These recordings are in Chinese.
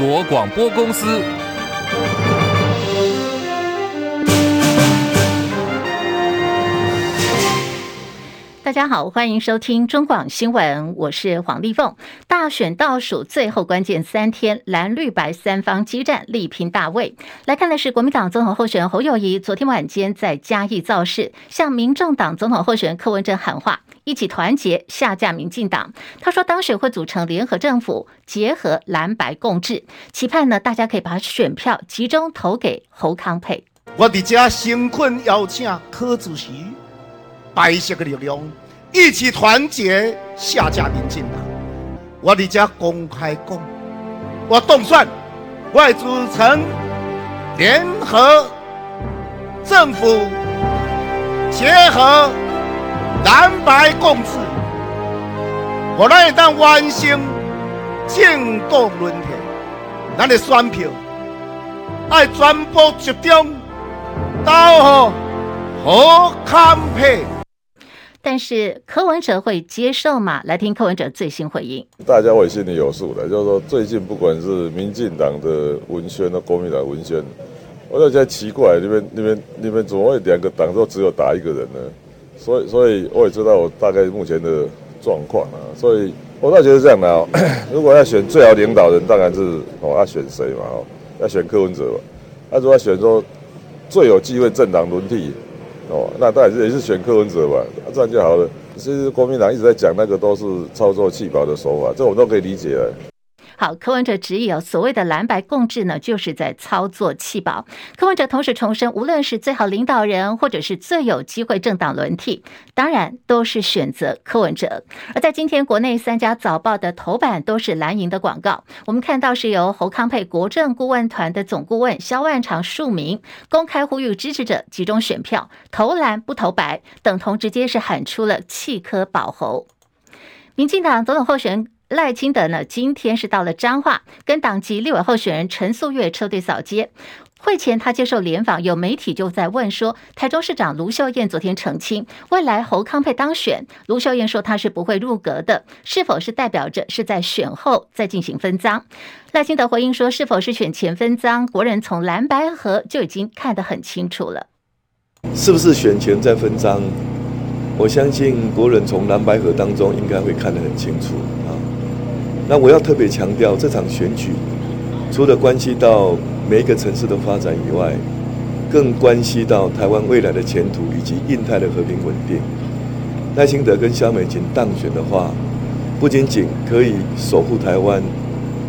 国广播公司。大家好，欢迎收听中广新闻，我是黄丽凤。选倒数最后关键三天，蓝绿白三方激战，力拼大位。来看的是国民党总统候选人侯友谊，昨天晚间在嘉义造势，向民众党总统候选人柯文哲喊话，一起团结下架民进党。他说，当选会组成联合政府，结合蓝白共治，期盼呢大家可以把选票集中投给侯康配。我的家新坤邀请柯主席。白色的力量，一起团结下架民进党。我伫遮公开讲，我动算，我会组成联合政府，结合蓝白共治。我来当完成政党轮替，咱的选票爱全部集中到何康配。但是柯文哲会接受吗？来听柯文哲最新回应。大家会心里有数的，就是说最近不管是民进党的文宣和国民党文宣，我就觉得奇怪，你们、你们、你们怎么会两个党都只有打一个人呢？所以，所以我也知道我大概目前的状况啊。所以，我倒觉得这样的哦，如果要选最好领导人，当然是哦要选谁嘛？哦，要选柯文哲嘛。那如果要选说最有机会政党轮替。哦，那当然也是选柯文哲吧，这样就好了。其实国民党一直在讲那个都是操作弃保的手法，这我们都可以理解了。好，柯文哲质疑哦，所谓的蓝白共治呢，就是在操作弃保。柯文哲同时重申，无论是最好领导人，或者是最有机会政党轮替，当然都是选择柯文哲。而在今天国内三家早报的头版都是蓝营的广告，我们看到是由侯康配国政顾问团的总顾问萧万长署名，公开呼吁支持者集中选票，投蓝不投白，等同直接是喊出了弃柯保侯。民进党总统候选人。赖清德呢，今天是到了彰化，跟党籍立委候选人陈素月车队扫街。会前他接受联访，有媒体就在问说，台中市长卢秀燕昨天澄清，未来侯康配当选，卢秀燕说他是不会入阁的，是否是代表着是在选后再进行分赃？赖清德回应说，是否是选前分赃，国人从蓝白河就已经看得很清楚了。是不是选前再分赃？我相信国人从蓝白河当中应该会看得很清楚。那我要特别强调，这场选举除了关系到每一个城市的发展以外，更关系到台湾未来的前途以及印太的和平稳定。赖清德跟萧美琴当选的话，不仅仅可以守护台湾，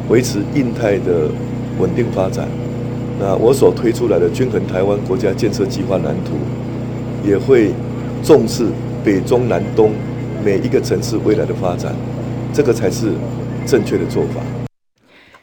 维持印太的稳定发展，那我所推出来的均衡台湾国家建设计划蓝图，也会重视北中南东每一个城市未来的发展，这个才是。正确的做法。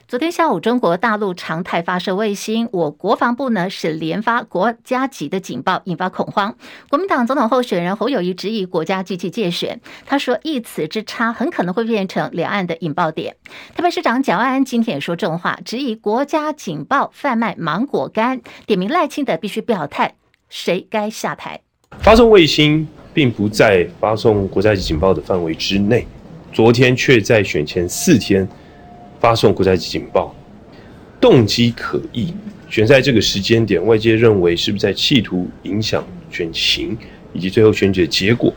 昨天下午，中国大陆常态发射卫星，我国防部呢是连发国家级的警报，引发恐慌。国民党总统候选人侯友谊质疑国家机器介选，他说一词之差很可能会变成两岸的引爆点。台北市长蒋万安今天也说重话，质疑国家警报贩卖芒果干，点名赖清德必须表态，谁该下台？发送卫星并不在发送国家级警报的范围之内。昨天却在选前四天发送国家级警报，动机可疑。选在这个时间点，外界认为是不是在企图影响选情以及最后选举的结果？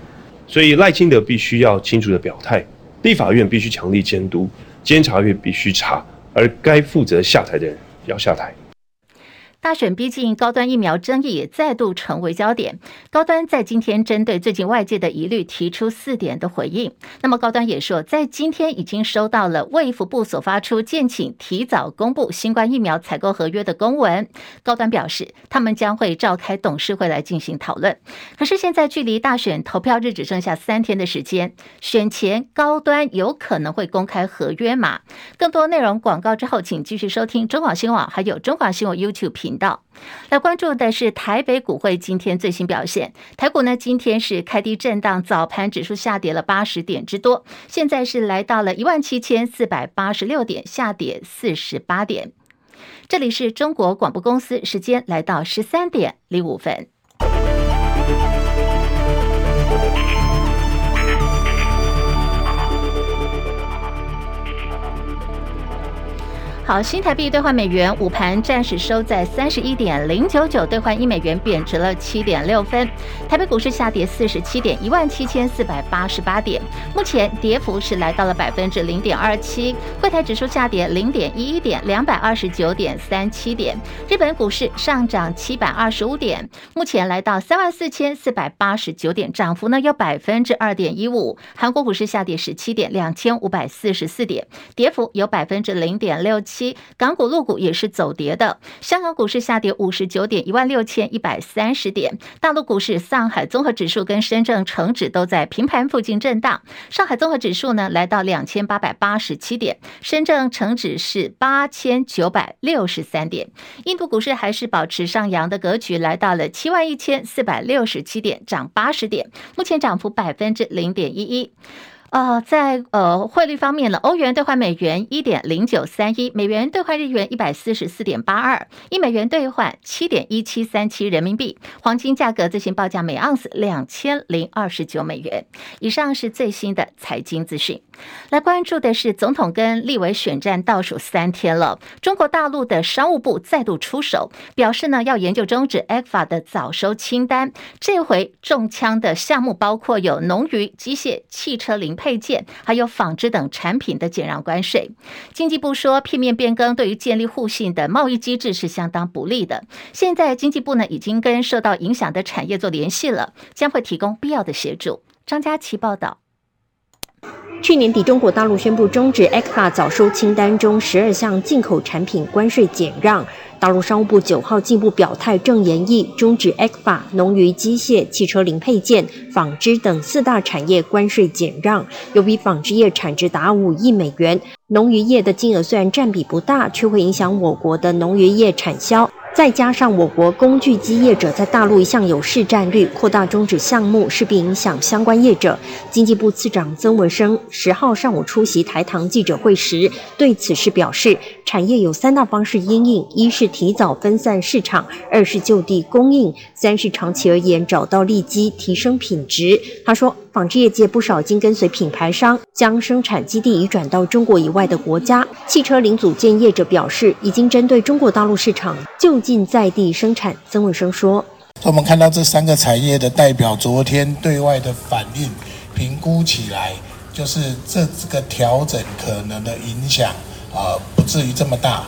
所以赖清德必须要清楚的表态，立法院必须强力监督，监察院必须查，而该负责下台的人要下台。大选逼近，高端疫苗争议也再度成为焦点。高端在今天针对最近外界的疑虑提出四点的回应。那么高端也说，在今天已经收到了卫福部所发出建请提早公布新冠疫苗采购合约的公文。高端表示，他们将会召开董事会来进行讨论。可是现在距离大选投票日只剩下三天的时间，选前高端有可能会公开合约吗？更多内容广告之后，请继续收听中广新闻网还有中广新闻 YouTube 频。频道来关注的是台北股会今天最新表现。台股呢今天是开低震荡，早盘指数下跌了八十点之多，现在是来到了一万七千四百八十六点，下跌四十八点。这里是中国广播公司，时间来到十三点零五分。好，新台币兑换美元午盘暂时收在三十一点零九九兑换一美元，贬值了七点六分。台北股市下跌四十七点，一万七千四百八十八点，目前跌幅是来到了百分之零点二七。柜台指数下跌零点一一点，两百二十九点三七点。日本股市上涨七百二十五点，目前来到三万四千四百八十九点，涨幅呢有百分之二点一五。韩国股市下跌十七点，两千五百四十四点，跌幅有百分之零点六七。港股、陆股也是走跌的，香港股市下跌五十九点，一万六千一百三十点。大陆股市，上海综合指数跟深圳成指都在平盘附近震荡。上海综合指数呢来到两千八百八十七点，深圳成指是八千九百六十三点。印度股市还是保持上扬的格局，来到了七万一千四百六十七点，涨八十点，目前涨幅百分之零点一一。呃，在呃汇率方面呢，欧元兑换美元一点零九三一，美元兑换日元一百四十四点八二，一美元兑换七点一七三七人民币。黄金价格最新报价每盎司两千零二十九美元。以上是最新的财经资讯。来关注的是总统跟立委选战倒数三天了，中国大陆的商务部再度出手，表示呢要研究终止 e f a 的早收清单。这回中枪的项目包括有农渔、机械、汽车零配件，还有纺织等产品的减让关税。经济部说，片面变更对于建立互信的贸易机制是相当不利的。现在经济部呢已经跟受到影响的产业做联系了，将会提供必要的协助。张佳琪报道。去年底，中国大陆宣布终止 ECFA 早收清单中十二项进口产品关税减让。大陆商务部九号进一步表态，正研议终止 ECFA 农渔机械、汽车零配件、纺织等四大产业关税减让。由于纺织业产值达五亿美元，农渔业的金额虽然占比不大，却会影响我国的农渔业产销。再加上我国工具机业者在大陆一向有市占率，扩大终止项目势必影响相关业者。经济部次长曾文生十号上午出席台糖记者会时，对此事表示，产业有三大方式因应：一是提早分散市场，二是就地供应，三是长期而言找到利基提升品质。他说，纺织业界不少经跟随品牌商将生产基地移转到中国以外的国家。汽车零组件业者表示，已经针对中国大陆市场就近在地生产。曾文生说：“我们看到这三个产业的代表昨天对外的反应，评估起来就是这个调整可能的影响，呃，不至于这么大。”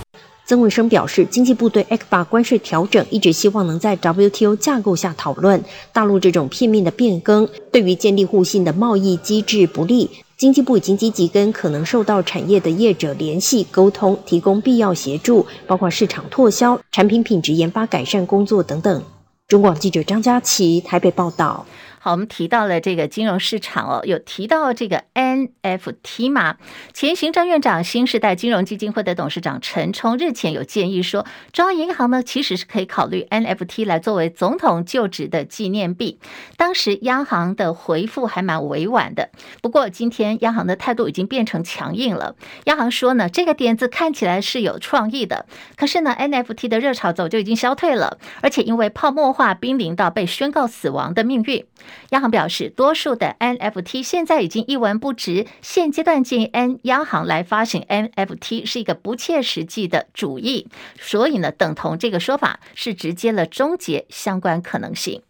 曾文生表示，经济部对 ECFA 关税调整一直希望能在 WTO 架构下讨论。大陆这种片面的变更，对于建立互信的贸易机制不利。经济部已经积极跟可能受到产业的业者联系沟通，提供必要协助，包括市场拓销、产品品质研发改善工作等等。中广记者张佳琪台北报道。好，我们提到了这个金融市场哦，有提到这个 NFT 吗？前行政院长、新时代金融基金会的董事长陈冲日前有建议说，中央银行呢其实是可以考虑 NFT 来作为总统就职的纪念币。当时央行的回复还蛮委婉的，不过今天央行的态度已经变成强硬了。央行说呢，这个点子看起来是有创意的，可是呢，NFT 的热潮早就已经消退了，而且因为泡沫化，濒临到被宣告死亡的命运。央行表示，多数的 NFT 现在已经一文不值，现阶段建议 N 央行来发行 NFT 是一个不切实际的主意，所以呢，等同这个说法是直接了终结相关可能性。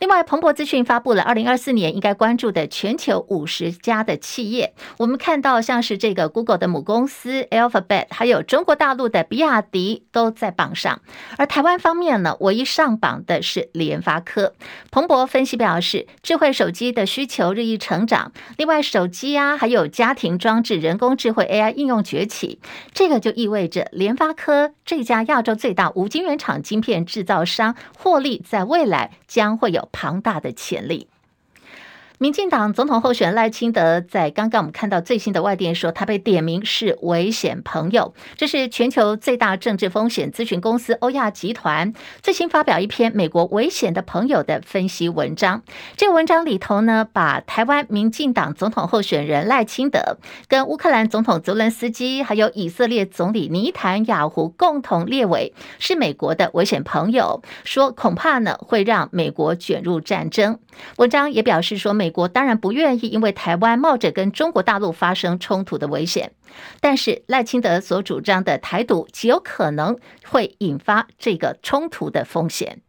另外，彭博资讯发布了二零二四年应该关注的全球五十家的企业。我们看到，像是这个 Google 的母公司 Alphabet，还有中国大陆的比亚迪都在榜上。而台湾方面呢，唯一上榜的是联发科。彭博分析表示，智慧手机的需求日益成长，另外手机啊，还有家庭装置、人工智慧 AI 应用崛起，这个就意味着联发科这家亚洲最大无晶圆厂晶片制造商获利，在未来将会有庞大的潜力。民进党总统候选人赖清德在刚刚我们看到最新的外电说，他被点名是危险朋友。这是全球最大政治风险咨询公司欧亚集团最新发表一篇美国危险的朋友的分析文章。这文章里头呢，把台湾民进党总统候选人赖清德跟乌克兰总统泽伦斯基，还有以色列总理尼坦雅胡共同列为是美国的危险朋友，说恐怕呢会让美国卷入战争。文章也表示说，美国当然不愿意因为台湾冒着跟中国大陆发生冲突的危险，但是赖清德所主张的台独极有可能会引发这个冲突的风险。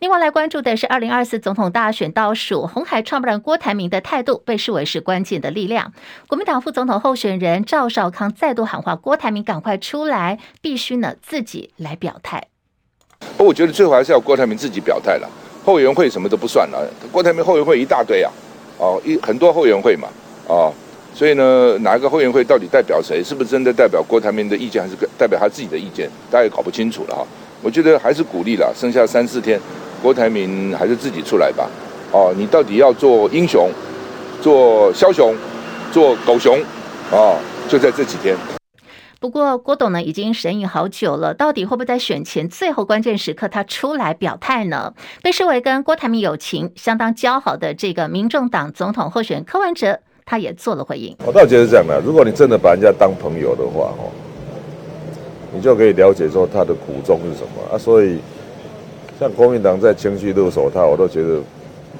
另外来关注的是二零二四总统大选倒数，红海创办人郭台铭的态度被视为是关键的力量。国民党副总统候选人赵少康再度喊话郭台铭赶快出来，必须呢自己来表态。我觉得最后还是要郭台铭自己表态了，后援会什么都不算了，郭台铭后援会一大堆啊，哦一很多后援会嘛，哦，所以呢哪一个后援会到底代表谁，是不是真的代表郭台铭的意见，还是代表他自己的意见，大家也搞不清楚了哈。我觉得还是鼓励了，剩下三四天。郭台铭还是自己出来吧，哦，你到底要做英雄，做枭雄，做狗熊，哦，就在这几天。不过郭董呢已经审议好久了，到底会不会在选前最后关键时刻他出来表态呢？被视为跟郭台铭友情相当交好的这个民众党总统候选人柯文哲，他也做了回应。我倒觉得这样的，如果你真的把人家当朋友的话，哦，你就可以了解说他的苦衷是什么啊，所以。像国民党在情绪勒索他，我都觉得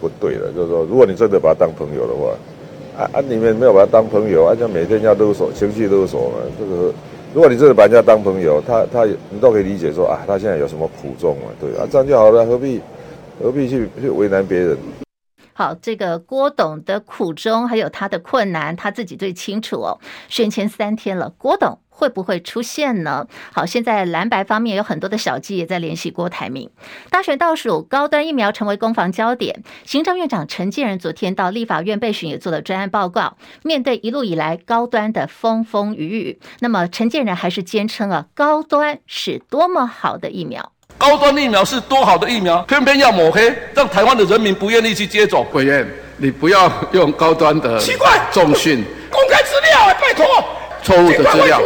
不对了。就是说，如果你真的把他当朋友的话，啊啊，你们没有把他当朋友，啊，就每天要勒索、情绪勒索嘛。这个，如果你真的把人家当朋友，他他你都可以理解说啊，他现在有什么苦衷啊？对啊，这样就好了，何必何必去去为难别人？好，这个郭董的苦衷还有他的困难，他自己最清楚哦。选前三天了，郭董。会不会出现呢？好，现在蓝白方面有很多的小鸡也在联系郭台铭。大选倒数，高端疫苗成为攻防焦点。行政院长陈建仁昨天到立法院备询，也做了专案报告。面对一路以来高端的风风雨雨，那么陈建仁还是坚称啊，高端是多么好的疫苗。高端疫苗是多好的疫苗，偏偏要抹黑，让台湾的人民不愿意去接种。委员，你不要用高端的奇怪重讯，公开资料，拜托，错误的资料。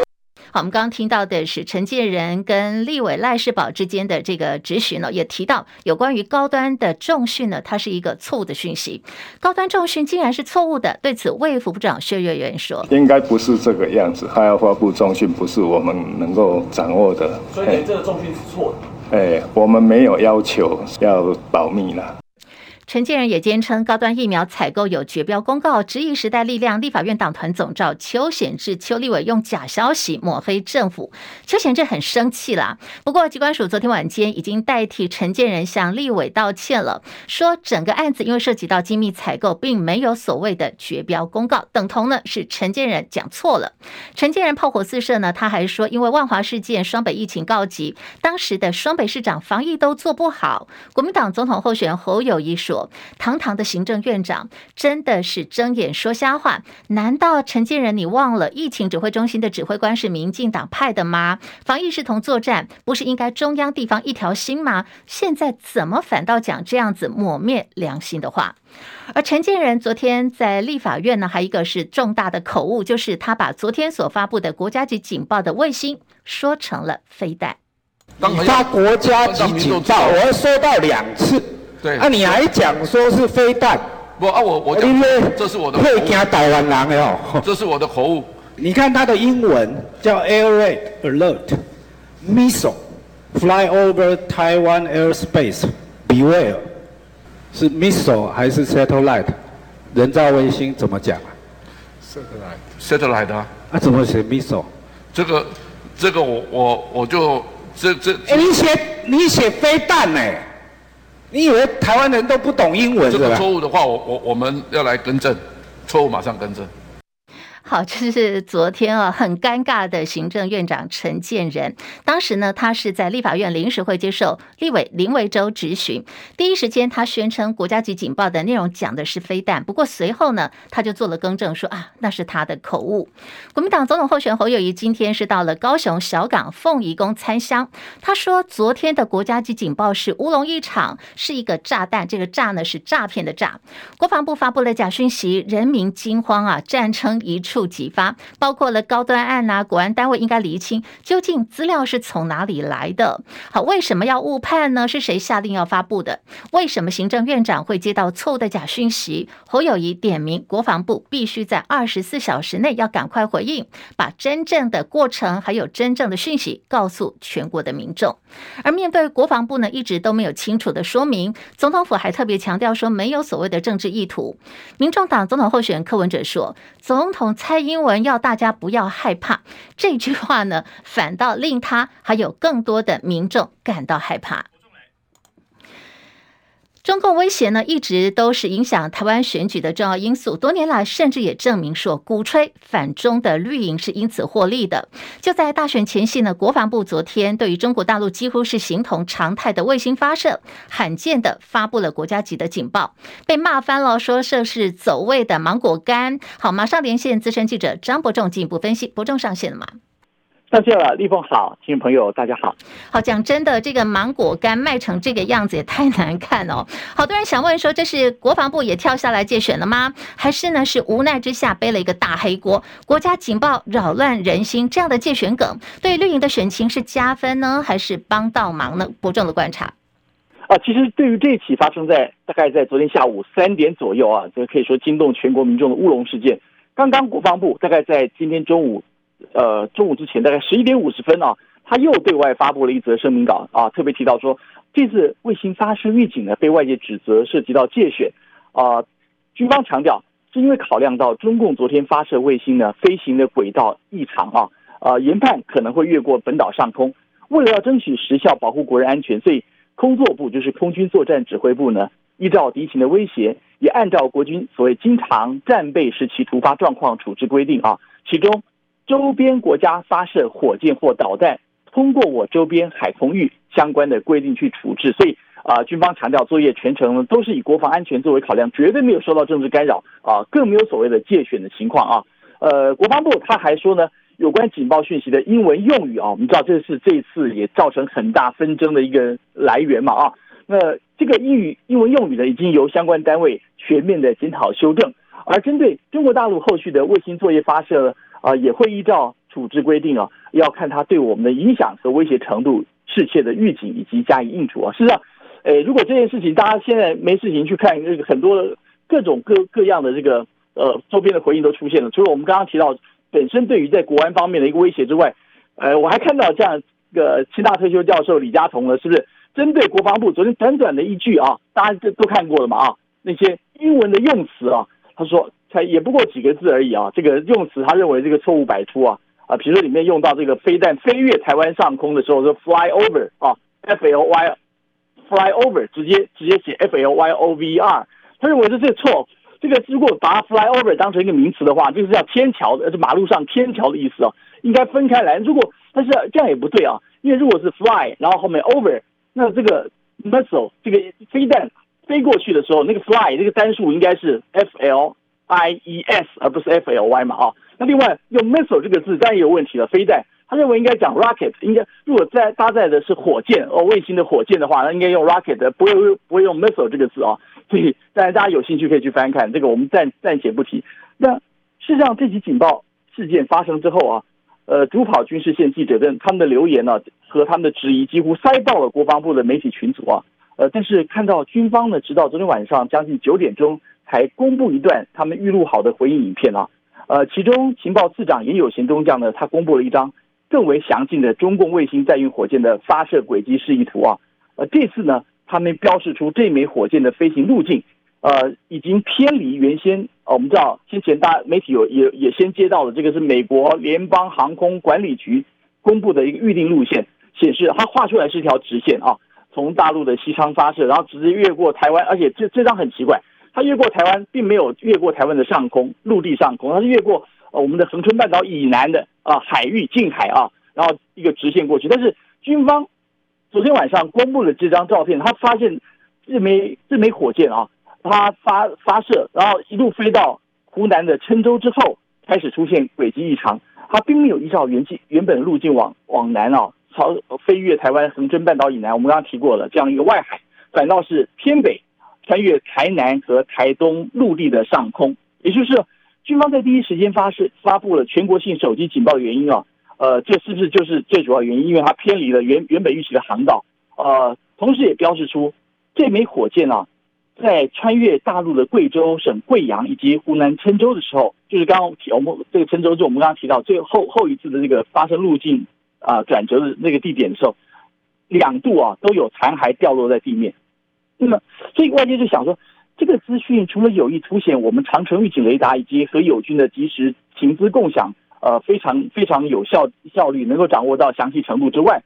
好，我们刚刚听到的是陈建仁跟立委赖士葆之间的这个质询呢，也提到有关于高端的重讯呢，它是一个错误的讯息。高端重讯竟然是错误的，对此卫副部长薛岳元说：“应该不是这个样子，他要发布重讯不是我们能够掌握的。”所以这个重讯是错的。哎，我们没有要求要保密了。陈建仁也坚称，高端疫苗采购有绝标公告，质疑时代力量立法院党团总召邱显智、邱立伟用假消息抹黑政府。邱显智很生气啦。不过，机关署昨天晚间已经代替陈建仁向立委道歉了，说整个案子因为涉及到机密采购，并没有所谓的绝标公告，等同呢是陈建仁讲错了。陈建仁炮火四射呢，他还说，因为万华事件、双北疫情告急，当时的双北市长防疫都做不好。国民党总统候选人侯友谊说。堂堂的行政院长真的是睁眼说瞎话？难道陈建仁你忘了疫情指挥中心的指挥官是民进党派的吗？防疫视同作战，不是应该中央地方一条心吗？现在怎么反倒讲这样子抹灭良心的话？而陈建仁昨天在立法院呢，还一个是重大的口误，就是他把昨天所发布的国家级警报的卫星说成了飞弹。他国家级警报，我要说到两次。对，啊，你还讲说是飞弹？不啊，我我讲，这是我的。会惊台湾人的哦。这是我的口误。你看它的英文叫 Air Raid Alert Missile Fly Over Taiwan Airspace Beware，是 missile 还是 satellite？人造卫星怎么讲啊？satellite，satellite 啊。啊，怎么写 missile？这个，这个我我我就这这。哎，你写你写飞弹呢？你以为台湾人都不懂英文？这个错误的话，我我我们要来更正，错误马上更正。好，这是昨天啊很尴尬的行政院长陈建仁。当时呢，他是在立法院临时会接受立委林维洲质询，第一时间他宣称国家级警报的内容讲的是飞弹。不过随后呢，他就做了更正，说啊那是他的口误。国民党总统候选侯友谊今天是到了高雄小港凤仪宫参香，他说昨天的国家级警报是乌龙一场，是一个炸弹，这个炸呢是诈骗的诈。国防部发布了假讯息，人民惊慌啊，战争一出。触即发，包括了高端案啊，国安单位应该厘清究竟资料是从哪里来的。好，为什么要误判呢？是谁下令要发布的？为什么行政院长会接到错误的假讯息？侯友谊点名国防部必须在二十四小时内要赶快回应，把真正的过程还有真正的讯息告诉全国的民众。而面对国防部呢，一直都没有清楚的说明。总统府还特别强调说，没有所谓的政治意图。民众党总统候选人柯文哲说，总统猜英文要大家不要害怕，这句话呢，反倒令他还有更多的民众感到害怕。中共威胁呢，一直都是影响台湾选举的重要因素。多年来，甚至也证明说，鼓吹反中的绿营是因此获利的。就在大选前夕呢，国防部昨天对于中国大陆几乎是形同常态的卫星发射，罕见的发布了国家级的警报，被骂翻了，说这是走位的芒果干。好，马上连线资深记者张伯仲进一步分析。伯仲上线了吗？上线了，立凤好，听众朋友大家好。好，讲真的，这个芒果干卖成这个样子也太难看哦。好多人想问说，这是国防部也跳下来借选了吗？还是呢是无奈之下背了一个大黑锅？国家警报扰乱人心，这样的借选梗对绿营的选情是加分呢，还是帮倒忙呢？伯仲的观察啊，其实对于这一起发生在大概在昨天下午三点左右啊，这个可以说惊动全国民众的乌龙事件，刚刚国防部大概在今天中午。呃，中午之前大概十一点五十分啊，他又对外发布了一则声明稿啊，特别提到说，这次卫星发射预警呢，被外界指责涉及到界选啊。军方强调，是因为考量到中共昨天发射卫星呢，飞行的轨道异常啊，啊，研判可能会越过本岛上空，为了要争取时效保护国人安全，所以空作部就是空军作战指挥部呢，依照敌情的威胁，也按照国军所谓经常战备时期突发状况处置规定啊，其中。周边国家发射火箭或导弹，通过我周边海空域相关的规定去处置，所以啊，军方强调作业全程都是以国防安全作为考量，绝对没有受到政治干扰啊，更没有所谓的借选的情况啊。呃，国防部他还说呢，有关警报讯息的英文用语啊，我们知道这是这一次也造成很大纷争的一个来源嘛啊。那这个英语英文用语呢，已经由相关单位全面的检讨修正，而针对中国大陆后续的卫星作业发射。啊，也会依照处置规定啊，要看它对我们的影响和威胁程度，事切的预警以及加以应处啊。事实上，诶，如果这件事情大家现在没事情去看，这个很多各种各各样的这个呃周边的回应都出现了。除了我们刚刚提到本身对于在国安方面的一个威胁之外，呃，我还看到这样一个清大退休教授李嘉彤呢，是不是针对国防部昨天短短的一句啊，大家都都看过了嘛啊，那些英文的用词啊，他说。才也不过几个字而已啊！这个用词，他认为这个错误百出啊啊！比如说里面用到这个飞弹飞越台湾上空的时候，说 fly over 啊，f l y fly over 直接直接写 f l y o v e r，他认为这是错。这个如果把 fly over 当成一个名词的话，就是叫天桥的，是马路上天桥的意思啊，应该分开来。如果但是这样也不对啊，因为如果是 fly，然后后面 over，那这个 missile 这个飞弹飞过去的时候，那个 fly 这个单数应该是 f l。I E S 而不是 F L Y 嘛啊，那另外用 missile 这个字当然也有问题了，飞弹，他认为应该讲 rocket，应该如果在搭载的是火箭哦，卫星的火箭的话，那应该用 rocket，不会不会用 missile 这个字啊，所以当然大家有兴趣可以去翻看这个，我们暂暂且不提。那事实上这起警报事件发生之后啊，呃，主跑军事线记者的他们的留言呢、和他们的质疑几乎塞爆了国防部的媒体群组啊，呃，但是看到军方呢，直到昨天晚上将近九点钟。才公布一段他们预录好的回应影片啊，呃，其中情报次长也有贤中将呢，他公布了一张更为详尽的中共卫星载运火箭的发射轨迹示意图啊，呃，这次呢，他们标示出这枚火箭的飞行路径，呃，已经偏离原先，呃，我们知道先前大媒体有也也先接到了这个是美国联邦航空管理局公布的一个预定路线，显示它画出来是一条直线啊，从大陆的西昌发射，然后直接越过台湾，而且这这张很奇怪。它越过台湾，并没有越过台湾的上空，陆地上空，它是越过呃我们的恒春半岛以南的啊海域近海啊，然后一个直线过去。但是军方昨天晚上公布了这张照片，他发现这枚这枚火箭啊，它发发射，然后一路飞到湖南的郴州之后，开始出现轨迹异常。它并没有依照原计原本的路径往往南啊，朝飞越台湾恒春半岛以南。我们刚刚提过了这样一个外海，反倒是偏北。穿越台南和台东陆地的上空，也就是军方在第一时间发誓发布了全国性手机警报原因啊，呃，这是不是就是最主要原因？因为它偏离了原原本预期的航道，呃，同时也标示出这枚火箭啊，在穿越大陆的贵州省贵阳以及湖南郴州的时候，就是刚刚我们这个郴州，就我们刚刚提到最后后一次的这个发生路径啊转折的那个地点的时候，两度啊都有残骸掉落在地面。那么，所以外界就想说。这个资讯除了有意凸显我们长城预警雷达以及和友军的及时情资共享，呃，非常非常有效效率，能够掌握到详细程度之外，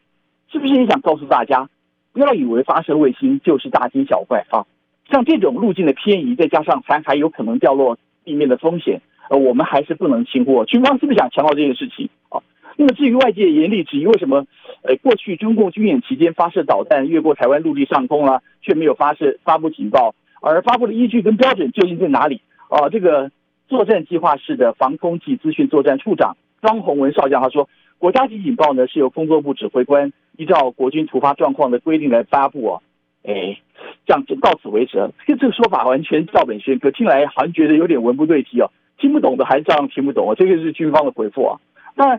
是不是也想告诉大家，不要以为发射卫星就是大惊小怪啊？像这种路径的偏移，再加上残骸有可能掉落地面的风险，呃，我们还是不能轻忽。军方是不是想强调这件事情啊？那么至于外界严厉质疑，为什么呃过去中共军演期间发射导弹越过台湾陆地上空了，却没有发射发布警报？而发布的依据跟标准究竟在哪里？啊，这个作战计划室的防空及资讯作战处长张宏文少将他说，国家级警报呢是由工作部指挥官依照国军突发状况的规定来发布啊。哎，这样就到此为止了。这个说法完全照本宣科，听来好像觉得有点文不对题哦，听不懂的还是照样听不懂啊。这个是军方的回复啊。那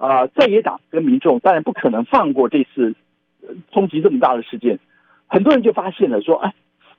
啊，在野党跟民众当然不可能放过这次冲击这么大的事件，很多人就发现了说，哎。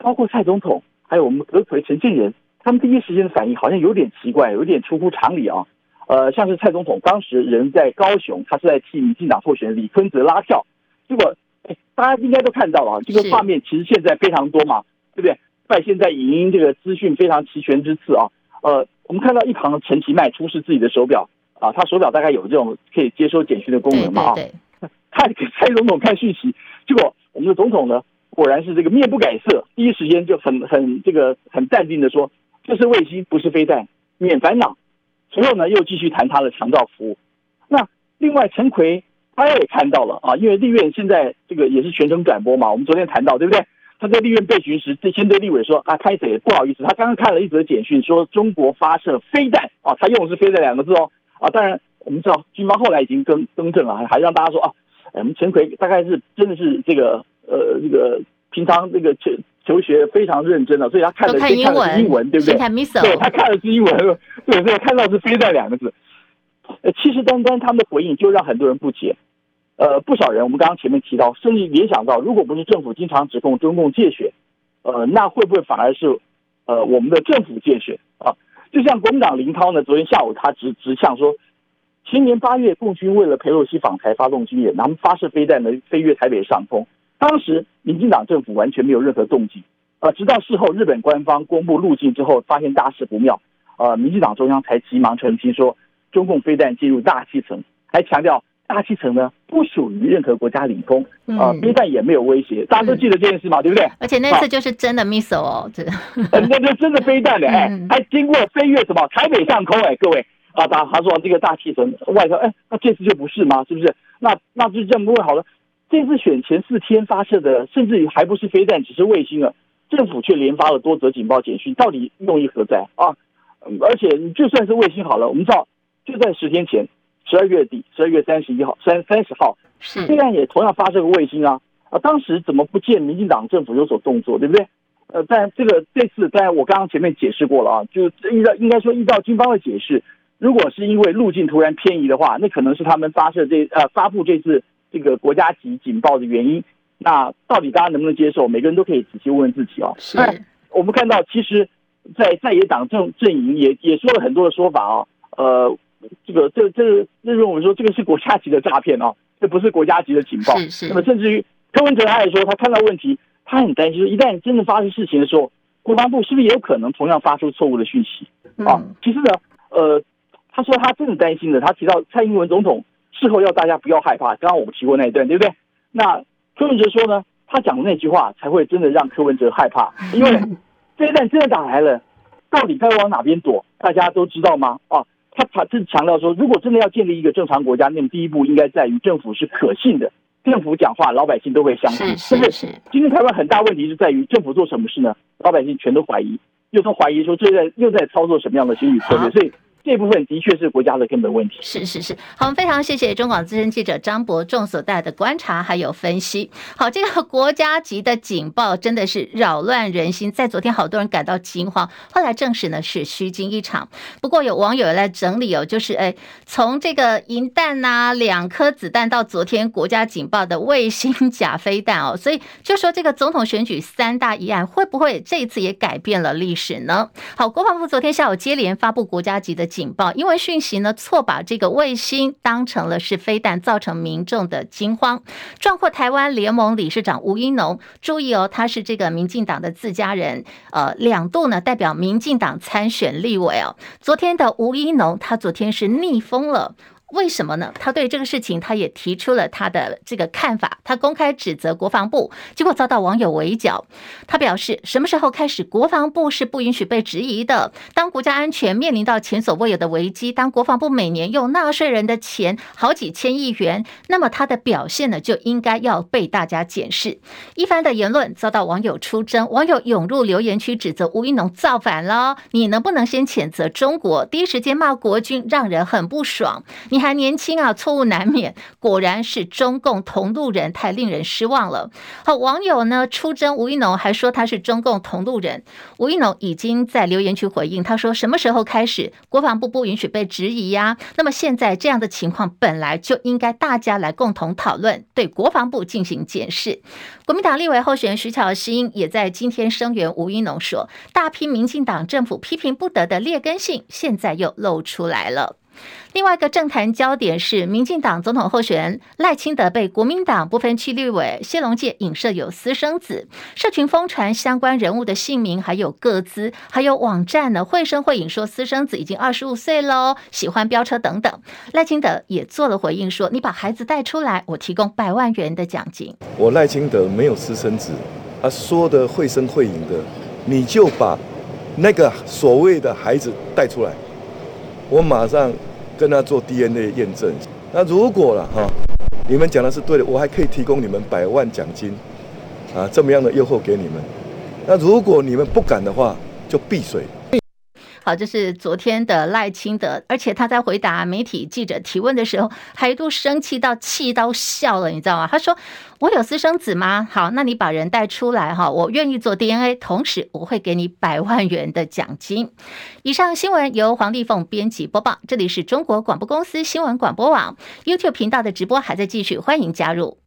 包括蔡总统，还有我们阁揆陈建仁，他们第一时间的反应好像有点奇怪，有点出乎常理啊。呃，像是蔡总统当时人在高雄，他是在替民进党候选人李坤泽拉票，结果哎，大家应该都看到了啊，这个画面其实现在非常多嘛，对不对？在现在影音这个资讯非常齐全之次啊，呃，我们看到一旁的陈其迈出示自己的手表啊，他手表大概有这种可以接收简讯的功能嘛啊，他给蔡总统看讯息，结果我们的总统呢？果然是这个面不改色，第一时间就很很这个很淡定的说，这是卫星，不是飞弹，免烦恼。随后呢，又继续谈他的强盗服务。那另外陈奎他也看到了啊，因为立院现在这个也是全程转播嘛，我们昨天谈到对不对？他在立院被询时，先对立委说啊，拍谢不好意思，他刚刚看了一则简讯，说中国发射飞弹啊，他用的是飞弹两个字哦啊，当然我们知道军方后来已经更更正了，还让大家说啊，我们陈奎大概是真的是这个。呃，这个平常这个求求学非常认真的，所以他看的先看的是英文，对不对？对，他看的是英文，对，所以看到是“飞弹”两个字。呃，其实单单他们的回应就让很多人不解。呃，不少人，我们刚刚前面提到，甚至联想到，如果不是政府经常指控中共借血，呃，那会不会反而是呃我们的政府借血啊？就像国民党林涛呢，昨天下午他直直呛说，前年八月，共军为了佩洛西访台发动军演，他们发射飞弹呢，飞越台北上空。当时民进党政府完全没有任何动静，呃，直到事后日本官方公布路径之后，发现大事不妙，呃，民进党中央才急忙澄清说，中共飞弹进入大气层，还强调大气层呢不属于任何国家领空，啊，飞弹也没有威胁，大家都记得这件事嘛，对不对？而且那次就是真的 missile 哦，这，那那真的飞弹的，哎，还经过飞越什么台北上空，哎，各位，啊，他他说这个大气层外头，哎，那这次就不是吗？是不是？那那就这么问好了。这次选前四天发射的，甚至于还不是飞弹，只是卫星了。政府却连发了多则警报简讯，到底用意何在啊？而且就算是卫星好了，我们知道就在十天前，十二月底，十二月三十一号、三三十号，虽然也同样发射个卫星啊啊！当时怎么不见民进党政府有所动作，对不对？呃，但这个这次，当然我刚刚前面解释过了啊，就依照应该说依照军方的解释，如果是因为路径突然偏移的话，那可能是他们发射这呃发布这次。这个国家级警报的原因，那到底大家能不能接受？每个人都可以仔细问问自己啊。是。我们看到，其实，在在野党政阵营也也说了很多的说法啊。呃，这个这这认为我们说这个是国家级的诈骗哦，这不是国家级的情报。是是。那么甚至于柯文哲他也说，他看到问题，他很担心，一旦真的发生事情的时候，国防部是不是也有可能同样发出错误的讯息啊？其实呢，呃，他说他真的担心的，他提到蔡英文总统。事后要大家不要害怕，刚刚我们提过那一段，对不对？那柯文哲说呢，他讲的那句话才会真的让柯文哲害怕，因为 这一旦真的打来了，到底该往哪边躲，大家都知道吗？啊，他他是强调说，如果真的要建立一个正常国家，那么第一步应该在于政府是可信的，政府讲话老百姓都会相信。是是是。今天台湾很大问题是在于政府做什么事呢？老百姓全都怀疑，又都怀疑说这在又在操作什么样的心理策略，所以。这部分的确是国家的根本问题。是是是，好，非常谢谢中广资深记者张伯仲所带来的观察还有分析。好，这个国家级的警报真的是扰乱人心，在昨天好多人感到惊慌，后来证实呢是虚惊一场。不过有网友来整理哦，就是哎，从这个银弹呐、两颗子弹到昨天国家警报的卫星假飞弹哦，所以就说这个总统选举三大疑案会不会这一次也改变了历史呢？好，国防部昨天下午接连发布国家级的警报，因为讯息呢错把这个卫星当成了是飞弹，造成民众的惊慌。壮阔台湾联盟理事长吴英农，注意哦，他是这个民进党的自家人，呃，两度呢代表民进党参选立委哦。昨天的吴英农，他昨天是逆风了。为什么呢？他对这个事情，他也提出了他的这个看法。他公开指责国防部，结果遭到网友围剿。他表示，什么时候开始，国防部是不允许被质疑的？当国家安全面临到前所未有的危机，当国防部每年用纳税人的钱好几千亿元，那么他的表现呢，就应该要被大家检视。一番的言论遭到网友出征，网友涌入留言区指责吴怡农造反了。你能不能先谴责中国，第一时间骂国军，让人很不爽。你。还年轻啊，错误难免，果然是中共同路人，太令人失望了。好，网友呢出征吴一农，还说他是中共同路人。吴一农已经在留言区回应，他说什么时候开始国防部不允许被质疑呀？那么现在这样的情况本来就应该大家来共同讨论，对国防部进行检视。国民党立委候选人徐巧芯也在今天声援吴一农，说大批民进党政府批评不得的劣根性，现在又露出来了。另外一个政坛焦点是，民进党总统候选人赖清德被国民党不分区立委谢龙介影射有私生子，社群疯传相关人物的姓名，还有个资，还有网站呢绘声绘影说私生子已经二十五岁喽，喜欢飙车等等。赖清德也做了回应说，说你把孩子带出来，我提供百万元的奖金。我赖清德没有私生子，他说的绘声绘影的，你就把那个所谓的孩子带出来，我马上。跟他做 DNA 验证，那如果了哈，你们讲的是对的，我还可以提供你们百万奖金，啊，这么样的诱惑给你们。那如果你们不敢的话，就闭嘴。好，这是昨天的赖清德，而且他在回答媒体记者提问的时候，还一度生气到气到笑了，你知道吗？他说：“我有私生子吗？好，那你把人带出来哈，我愿意做 DNA，同时我会给你百万元的奖金。”以上新闻由黄丽凤编辑播报，这里是中国广播公司新闻广播网 YouTube 频道的直播还在继续，欢迎加入。